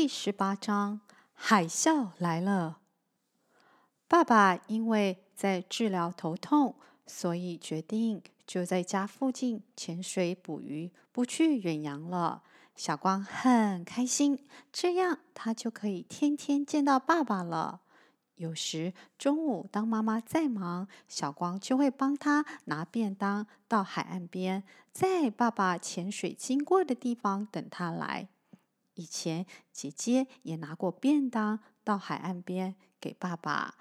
第十八章，海啸来了。爸爸因为在治疗头痛，所以决定就在家附近潜水捕鱼，不去远洋了。小光很开心，这样他就可以天天见到爸爸了。有时中午当妈妈在忙，小光就会帮他拿便当到海岸边，在爸爸潜水经过的地方等他来。以前姐姐也拿过便当到海岸边给爸爸。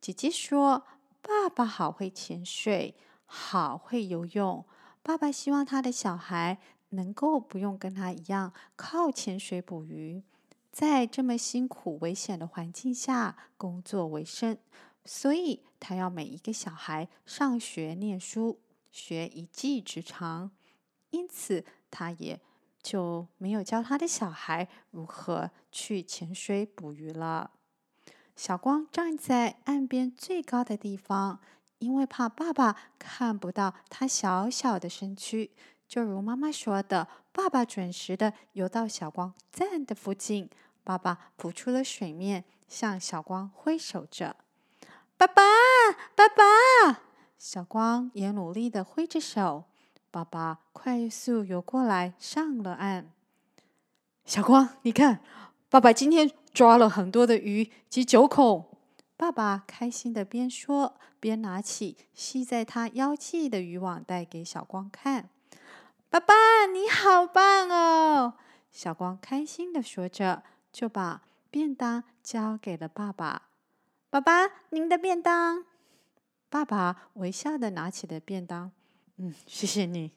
姐姐说：“爸爸好会潜水，好会游泳。爸爸希望他的小孩能够不用跟他一样靠潜水捕鱼。”在这么辛苦、危险的环境下工作为生，所以他要每一个小孩上学念书，学一技之长。因此，他也就没有教他的小孩如何去潜水捕鱼了。小光站在岸边最高的地方，因为怕爸爸看不到他小小的身躯。就如妈妈说的，爸爸准时的游到小光站的附近。爸爸浮出了水面，向小光挥手着：“爸爸，爸爸！”小光也努力的挥着手。爸爸快速游过来，上了岸。小光，你看，爸爸今天抓了很多的鱼及九孔。爸爸开心的边说边拿起系在他腰际的渔网带给小光看。爸爸，你好棒哦！小光开心地说着，就把便当交给了爸爸。爸爸，您的便当。爸爸微笑地拿起了便当。嗯，谢谢你。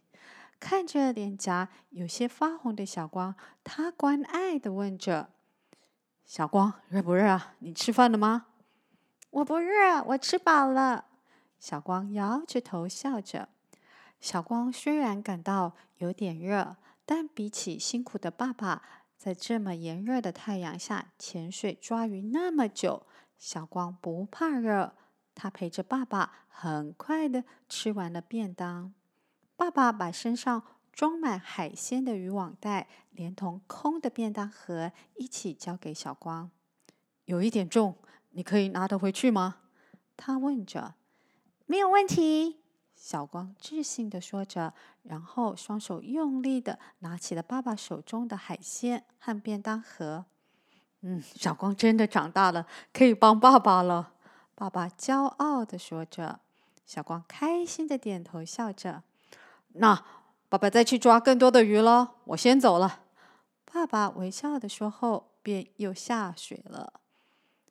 看着脸颊有些发红的小光，他关爱地问着：“小光，热不热啊？你吃饭了吗？”“我不热，我吃饱了。”小光摇着头笑着。小光虽然感到有点热，但比起辛苦的爸爸，在这么炎热的太阳下潜水抓鱼那么久，小光不怕热。他陪着爸爸，很快的吃完了便当。爸爸把身上装满海鲜的渔网袋，连同空的便当盒一起交给小光。有一点重，你可以拿得回去吗？他问着。没有问题。小光自信的说着，然后双手用力的拿起了爸爸手中的海鲜和便当盒。嗯，小光真的长大了，可以帮爸爸了。爸爸骄傲的说着。小光开心的点头笑着。那爸爸再去抓更多的鱼喽，我先走了。爸爸微笑的说后，便又下水了。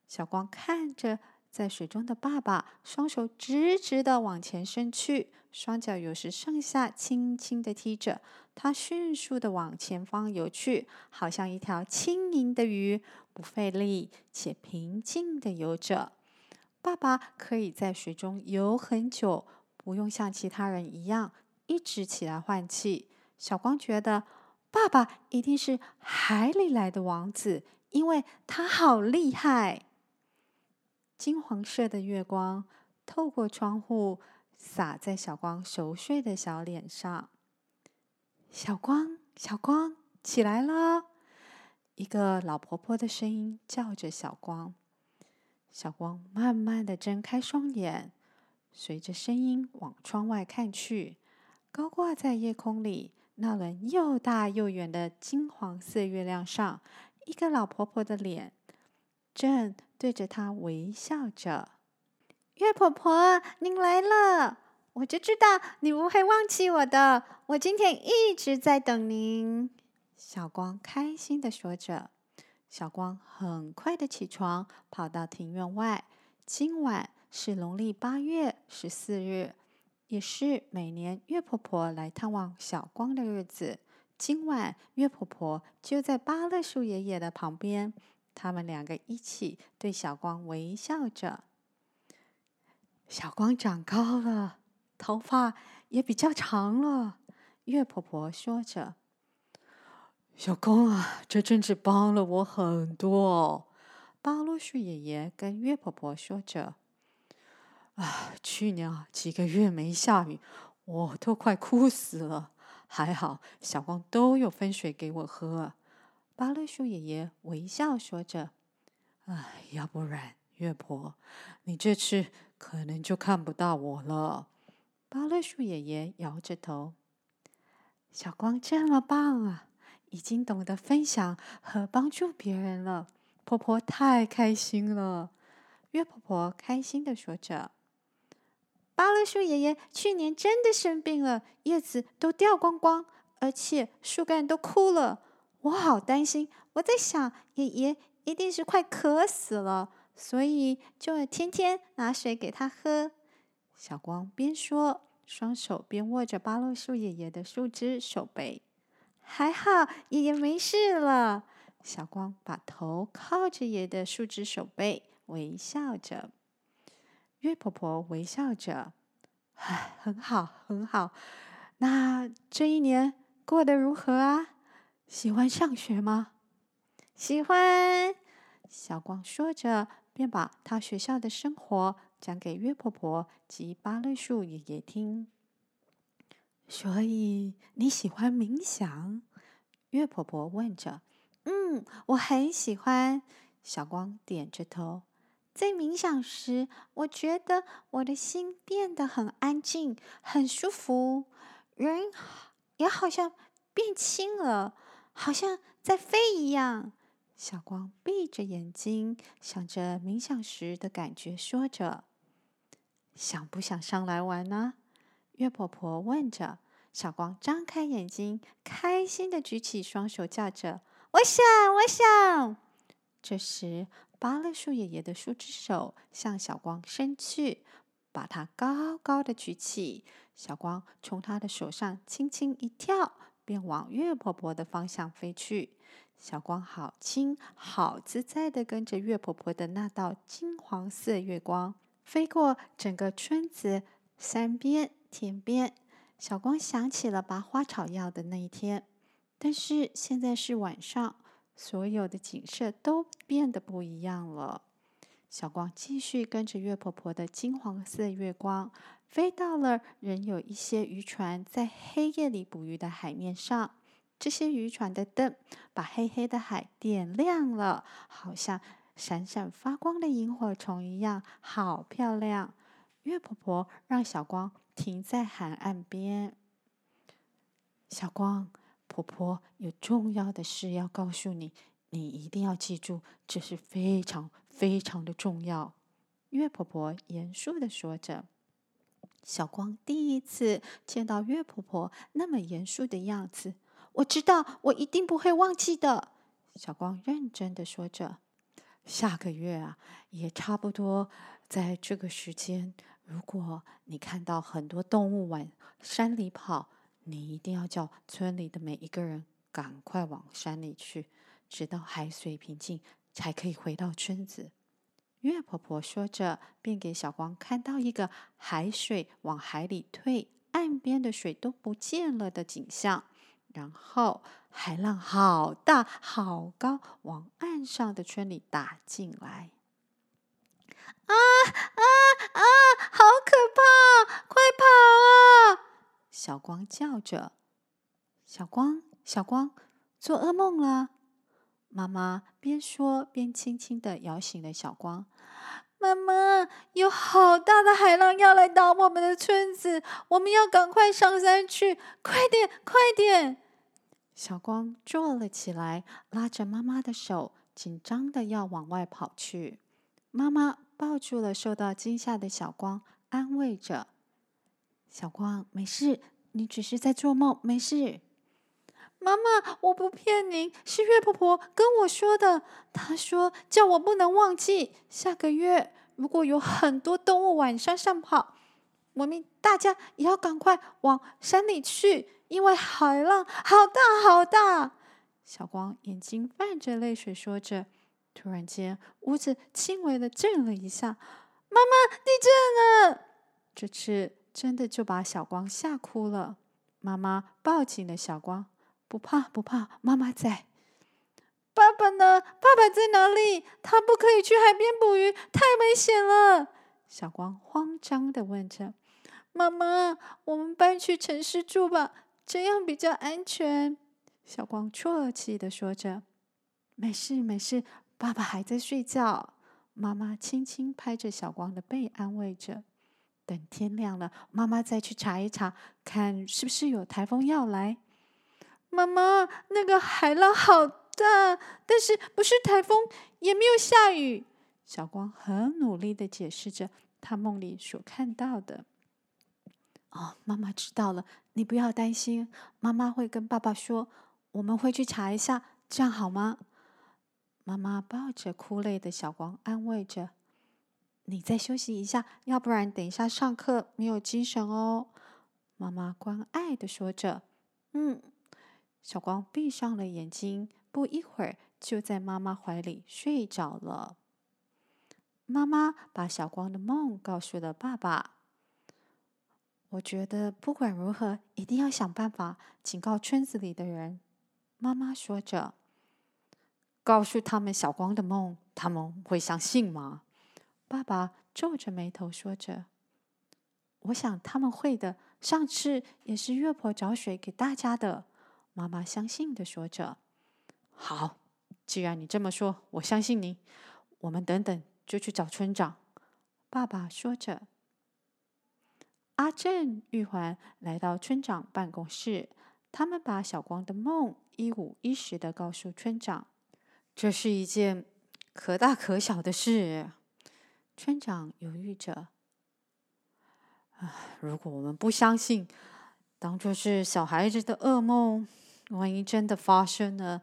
小光看着。在水中的爸爸，双手直直的往前伸去，双脚有时上下轻轻的踢着。他迅速的往前方游去，好像一条轻盈的鱼，不费力且平静的游着。爸爸可以在水中游很久，不用像其他人一样一直起来换气。小光觉得，爸爸一定是海里来的王子，因为他好厉害。金黄色的月光透过窗户洒在小光熟睡的小脸上。小光，小光，起来了！一个老婆婆的声音叫着小光。小光慢慢的睁开双眼，随着声音往窗外看去。高挂在夜空里那轮又大又圆的金黄色月亮上，一个老婆婆的脸正。对着他微笑着，月婆婆，您来了！我就知道你不会忘记我的，我今天一直在等您。小光开心的说着。小光很快的起床，跑到庭院外。今晚是农历八月十四日，也是每年月婆婆来探望小光的日子。今晚月婆婆就在芭乐树爷爷的旁边。他们两个一起对小光微笑着。小光长高了，头发也比较长了。月婆婆说着：“小光啊，这真是帮了我很多哦。”芭乐树爷爷跟月婆婆说着：“啊，去年啊几个月没下雨，我都快枯死了。还好小光都有分水给我喝。”芭乐树爷爷微笑说着：“哎，要不然，月婆，你这次可能就看不到我了。”芭乐树爷爷摇着头：“小光这么棒啊，已经懂得分享和帮助别人了，婆婆太开心了。”月婆婆开心的说着：“芭乐树爷爷去年真的生病了，叶子都掉光光，而且树干都枯了。”我好担心，我在想，爷爷一定是快渴死了，所以就天天拿水给他喝。小光边说，双手边握着芭乐树爷爷的树枝手背。还好，爷爷没事了。小光把头靠着爷爷的树枝手背，微笑着。月婆婆微笑着，唉，很好，很好。那这一年过得如何啊？喜欢上学吗？喜欢。小光说着，便把他学校的生活讲给月婆婆及芭乐树爷爷听。所以你喜欢冥想？月婆婆问着。嗯，我很喜欢。小光点着头。在冥想时，我觉得我的心变得很安静，很舒服，人也好像变轻了。好像在飞一样，小光闭着眼睛，想着冥想时的感觉，说着：“想不想上来玩呢？”月婆婆问着。小光张开眼睛，开心的举起双手，叫着：“我想，我想！”这时，芭乐树爷爷的树枝手向小光伸去，把它高高的举起。小光从他的手上轻轻一跳。便往月婆婆的方向飞去，小光好轻好自在的跟着月婆婆的那道金黄色月光，飞过整个村子、山边、田边。小光想起了拔花草药的那一天，但是现在是晚上，所有的景色都变得不一样了。小光继续跟着月婆婆的金黄色月光。飞到了仍有一些渔船在黑夜里捕鱼的海面上，这些渔船的灯把黑黑的海点亮了，好像闪闪发光的萤火虫一样，好漂亮。月婆婆让小光停在海岸边。小光，婆婆有重要的事要告诉你，你一定要记住，这是非常非常的重要。月婆婆严肃地说着。小光第一次见到月婆婆那么严肃的样子，我知道，我一定不会忘记的。小光认真的说着：“下个月啊，也差不多在这个时间，如果你看到很多动物往山里跑，你一定要叫村里的每一个人赶快往山里去，直到海水平静，才可以回到村子。”月婆婆说着，便给小光看到一个海水往海里退，岸边的水都不见了的景象。然后海浪好大好高，往岸上的村里打进来。啊啊啊！好可怕！快跑啊！小光叫着。小光，小光，做噩梦了。妈妈边说边轻轻地摇醒了小光。妈妈，有好大的海浪要来打我们的村子，我们要赶快上山去！快点，快点！小光坐了起来，拉着妈妈的手，紧张的要往外跑去。妈妈抱住了受到惊吓的小光，安慰着：“小光，没事，你只是在做梦，没事。”妈妈，我不骗您，是月婆婆跟我说的。她说叫我不能忘记，下个月如果有很多动物往山上跑，我们大家也要赶快往山里去，因为海浪好大好大。小光眼睛泛着泪水说着，突然间屋子轻微的震了一下。妈妈，地震了！这次真的就把小光吓哭了。妈妈抱紧了小光。不怕不怕，妈妈在。爸爸呢？爸爸在哪里？他不可以去海边捕鱼，太危险了。小光慌张的问着：“妈妈，我们搬去城市住吧，这样比较安全。”小光啜泣的说着：“没事，没事，爸爸还在睡觉。妈妈轻轻拍着小光的背，安慰着。等天亮了，妈妈再去查一查，看是不是有台风要来。妈妈，那个海浪好大，但是不是台风，也没有下雨。小光很努力的解释着他梦里所看到的。哦，妈妈知道了，你不要担心，妈妈会跟爸爸说，我们会去查一下，这样好吗？妈妈抱着哭累的小光，安慰着：“你再休息一下，要不然等一下上课没有精神哦。”妈妈关爱的说着：“嗯。”小光闭上了眼睛，不一会儿就在妈妈怀里睡着了。妈妈把小光的梦告诉了爸爸。我觉得不管如何，一定要想办法警告村子里的人。妈妈说着，告诉他们小光的梦，他们会相信吗？爸爸皱着眉头说着：“我想他们会的。上次也是月婆找水给大家的。”妈妈相信地说着：“好，既然你这么说，我相信你。我们等等就去找村长。”爸爸说着。阿正、玉环来到村长办公室，他们把小光的梦一五一十的告诉村长。这是一件可大可小的事。村长犹豫着：“啊，如果我们不相信，当作是小孩子的噩梦。”万一真的发生了，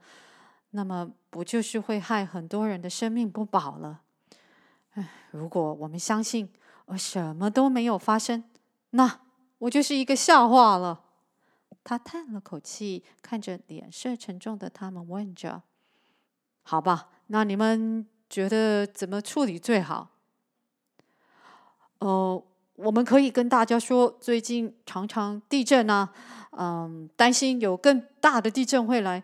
那么不就是会害很多人的生命不保了？唉，如果我们相信而什么都没有发生，那我就是一个笑话了。他叹了口气，看着脸色沉重的他们，问着：“好吧，那你们觉得怎么处理最好？”呃。我们可以跟大家说，最近常常地震啊，嗯，担心有更大的地震会来。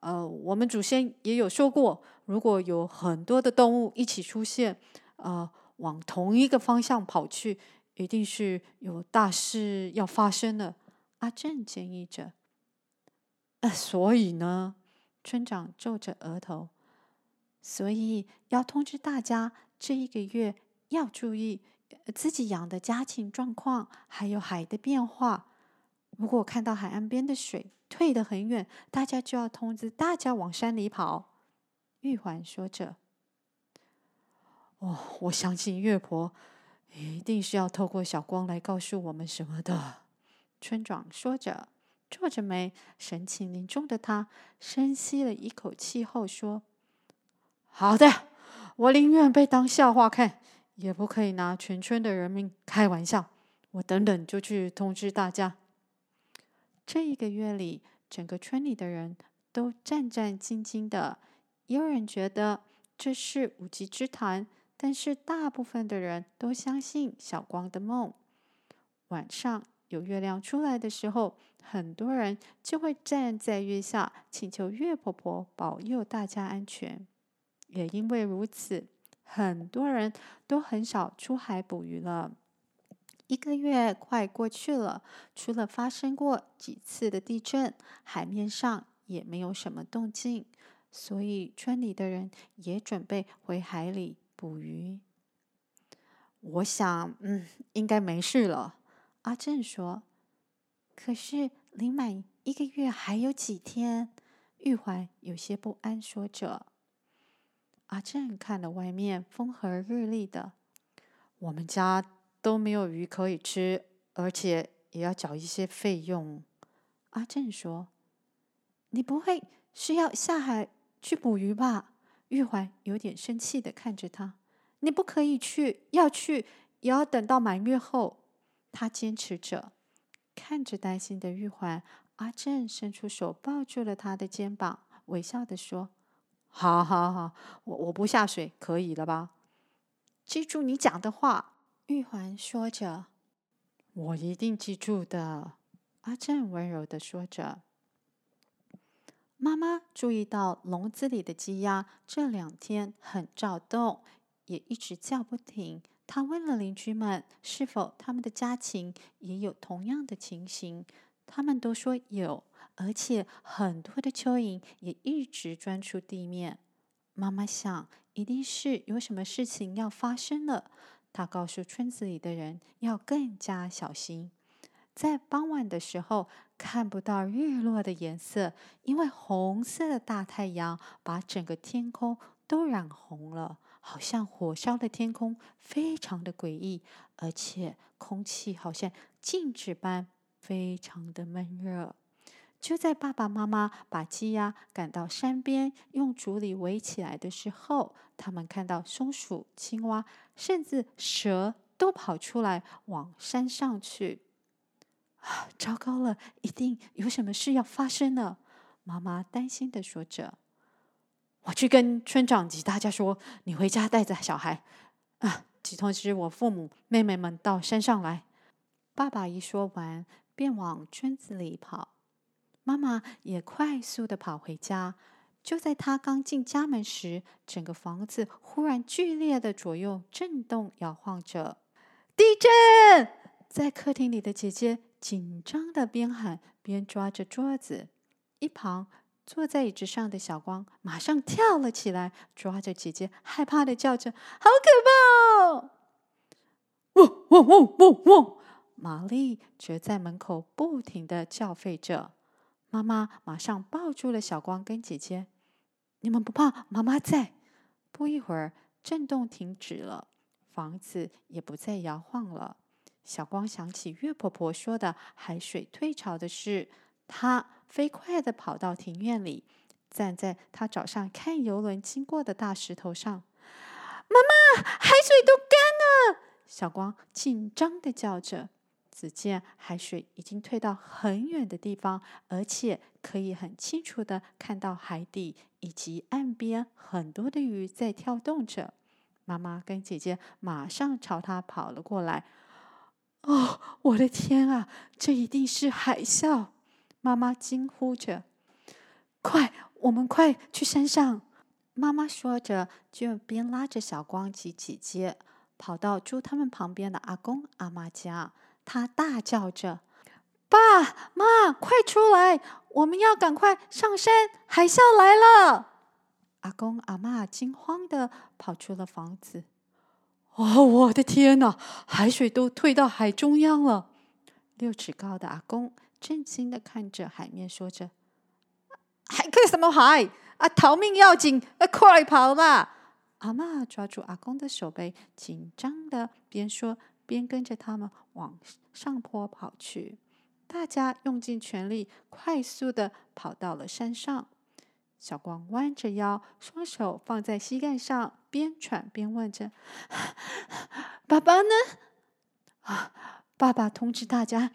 呃，我们祖先也有说过，如果有很多的动物一起出现，呃，往同一个方向跑去，一定是有大事要发生了。阿正建议着。呃，所以呢，村长皱着额头，所以要通知大家，这一个月要注意。自己养的家禽状况，还有海的变化。如果看到海岸边的水退得很远，大家就要通知大家往山里跑。玉环说着：“哦，我相信月婆一定是要透过小光来告诉我们什么的。”村长说着，皱着眉，神情凝重的他深吸了一口气后说：“好的，我宁愿被当笑话看。”也不可以拿全村的人民开玩笑。我等等就去通知大家。这一个月里，整个村里的人都战战兢兢的。也有人觉得这是无稽之谈，但是大部分的人都相信小光的梦。晚上有月亮出来的时候，很多人就会站在月下，请求月婆婆保佑大家安全。也因为如此。很多人都很少出海捕鱼了。一个月快过去了，除了发生过几次的地震，海面上也没有什么动静，所以村里的人也准备回海里捕鱼。我想，嗯，应该没事了。阿正说。可是离满一个月还有几天？玉环有些不安，说着。阿正看了外面风和日丽的，我们家都没有鱼可以吃，而且也要缴一些费用。阿正说：“你不会是要下海去捕鱼吧？”玉环有点生气的看着他：“你不可以去，要去也要等到满月后。”他坚持着，看着担心的玉环，阿正伸出手抱住了他的肩膀，微笑的说。好好好，我我不下水，可以了吧？记住你讲的话。玉环说着：“我一定记住的。”阿正温柔的说着。妈妈注意到笼子里的鸡鸭这两天很躁动，也一直叫不停。她问了邻居们，是否他们的家禽也有同样的情形？他们都说有。而且很多的蚯蚓也一直钻出地面。妈妈想，一定是有什么事情要发生了。她告诉村子里的人要更加小心。在傍晚的时候，看不到日落的颜色，因为红色的大太阳把整个天空都染红了，好像火烧的天空，非常的诡异，而且空气好像静止般，非常的闷热。就在爸爸妈妈把鸡鸭赶到山边，用竹篱围起来的时候，他们看到松鼠、青蛙，甚至蛇都跑出来往山上去。啊，糟糕了，一定有什么事要发生了！妈妈担心的说着。我去跟村长及大家说，你回家带着小孩，啊，及通知我父母、妹妹们到山上来。爸爸一说完，便往村子里跑。妈妈也快速的跑回家。就在她刚进家门时，整个房子忽然剧烈的左右震动、摇晃着。地震！在客厅里的姐姐紧张的边喊边抓着桌子。一旁坐在椅子上的小光马上跳了起来，抓着姐姐，害怕的叫着：“好可怕！”汪汪汪汪汪！玛丽则在门口不停的叫吠着。妈妈马上抱住了小光跟姐姐，你们不怕？妈妈在。不一会儿，震动停止了，房子也不再摇晃了。小光想起月婆婆说的海水退潮的事，他飞快地跑到庭院里，站在他早上看游轮经过的大石头上。妈妈，海水都干了！小光紧张地叫着。只见海水已经退到很远的地方，而且可以很清楚的看到海底以及岸边很多的鱼在跳动着。妈妈跟姐姐马上朝他跑了过来。哦，我的天啊，这一定是海啸！妈妈惊呼着。快，我们快去山上！妈妈说着，就边拉着小光及姐姐跑到住他们旁边的阿公阿妈家。他大叫着：“爸妈，快出来！我们要赶快上山，海啸来了！”阿公阿嬷惊慌的跑出了房子。“哦，我的天哪！海水都退到海中央了。”六尺高的阿公震惊的看着海面，说着：“海看什么海？啊，逃命要紧！快跑吧！”阿嬷抓住阿公的手背，紧张的边说边跟着他们往上坡跑去，大家用尽全力，快速的跑到了山上。小光弯着腰，双手放在膝盖上，边喘边问着：“爸爸呢？”啊，爸爸通知大家，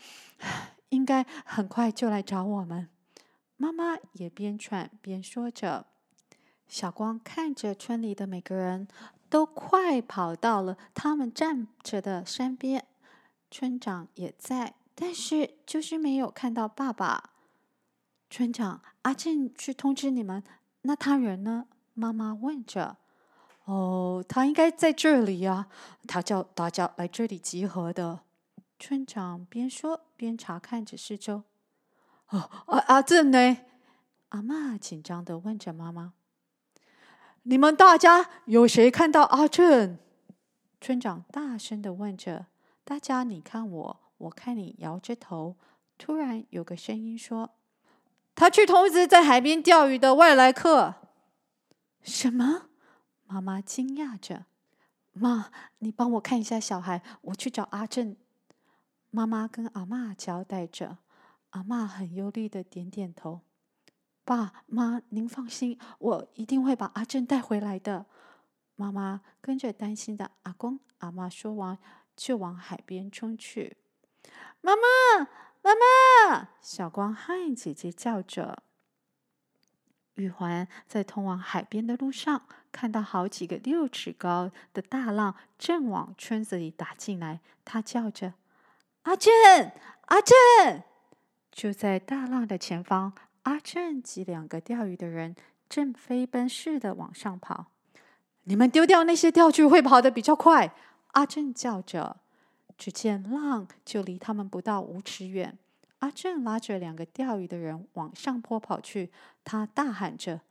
应该很快就来找我们。妈妈也边喘边说着。小光看着村里的每个人都快跑到了他们站着的山边。村长也在，但是就是没有看到爸爸。村长，阿正去通知你们，那他人呢？妈妈问着。哦，他应该在这里呀，他叫大家来这里集合的。村长边说边查看着四周。哦，阿阿正呢？阿嬷紧张的问着妈妈。你们大家有谁看到阿正？村长大声的问着。大家，你看我，我看你，摇着头。突然有个声音说：“他去通知在海边钓鱼的外来客。”什么？妈妈惊讶着。妈，你帮我看一下小孩，我去找阿正。妈妈跟阿嬷交代着。阿嬷很忧虑的点点头。爸妈，您放心，我一定会把阿正带回来的。妈妈跟着担心的阿公阿嬷说完。就往海边冲去，妈妈，妈妈！小光和姐姐叫着。玉环在通往海边的路上，看到好几个六尺高的大浪正往村子里打进来，她叫着：“阿正，阿正！”就在大浪的前方，阿正及两个钓鱼的人正飞奔似的往上跑。你们丢掉那些钓具，会跑得比较快。阿正叫着，只见浪就离他们不到五尺远。阿正拉着两个钓鱼的人往上坡跑去，他大喊着：“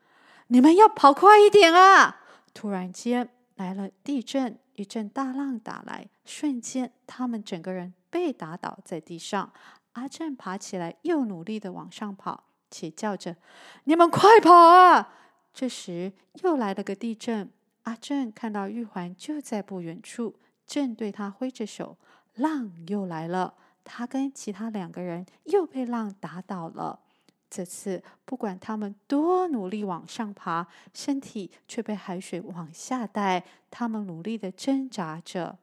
你们要跑快一点啊！”突然间来了地震，一阵大浪打来，瞬间他们整个人被打倒在地上。阿正爬起来，又努力的往上跑，且叫着：“你们快跑啊！”这时又来了个地震，阿正看到玉环就在不远处，正对他挥着手。浪又来了，他跟其他两个人又被浪打倒了。这次不管他们多努力往上爬，身体却被海水往下带。他们努力的挣扎着。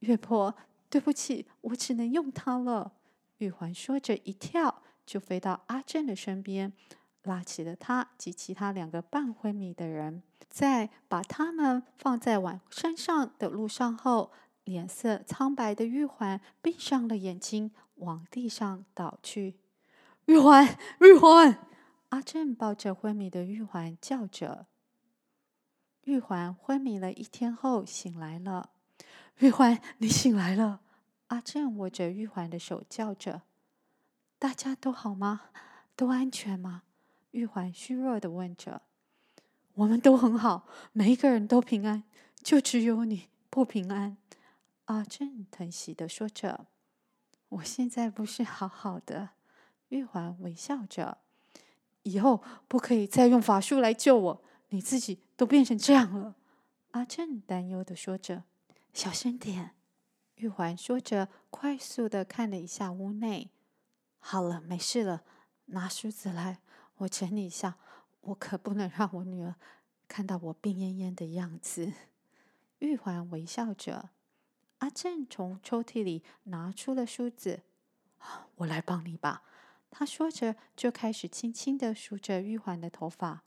月婆，对不起，我只能用它了。玉环说着，一跳就飞到阿正的身边，拉起了他及其他两个半昏迷的人，在把他们放在往山上的路上后。脸色苍白的玉环闭上了眼睛，往地上倒去。玉环，玉环！阿正抱着昏迷的玉环叫着。玉环昏迷了一天后醒来了。玉环，你醒来了！阿正握着玉环的手叫着。大家都好吗？都安全吗？玉环虚弱的问着。我们都很好，每一个人都平安，就只有你不平安。阿正疼惜的说着：“我现在不是好好的。”玉环微笑着：“以后不可以再用法术来救我，你自己都变成这样了。”阿正担忧的说着：“小声点。”玉环说着，快速的看了一下屋内。“好了，没事了，拿梳子来，我整理一下。我可不能让我女儿看到我病恹恹的样子。”玉环微笑着。阿正从抽屉里拿出了梳子，“我来帮你吧。”他说着，就开始轻轻的梳着玉环的头发。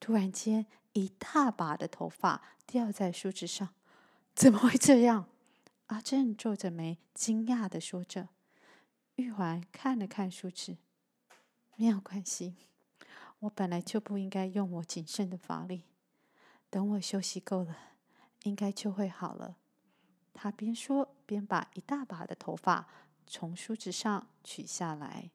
突然间，一大把的头发掉在梳子上，“怎么会这样？”阿正皱着眉，惊讶的说着。玉环看了看梳子，“没有关系，我本来就不应该用我仅剩的法力。等我休息够了，应该就会好了。”他边说边把一大把的头发从梳子上取下来。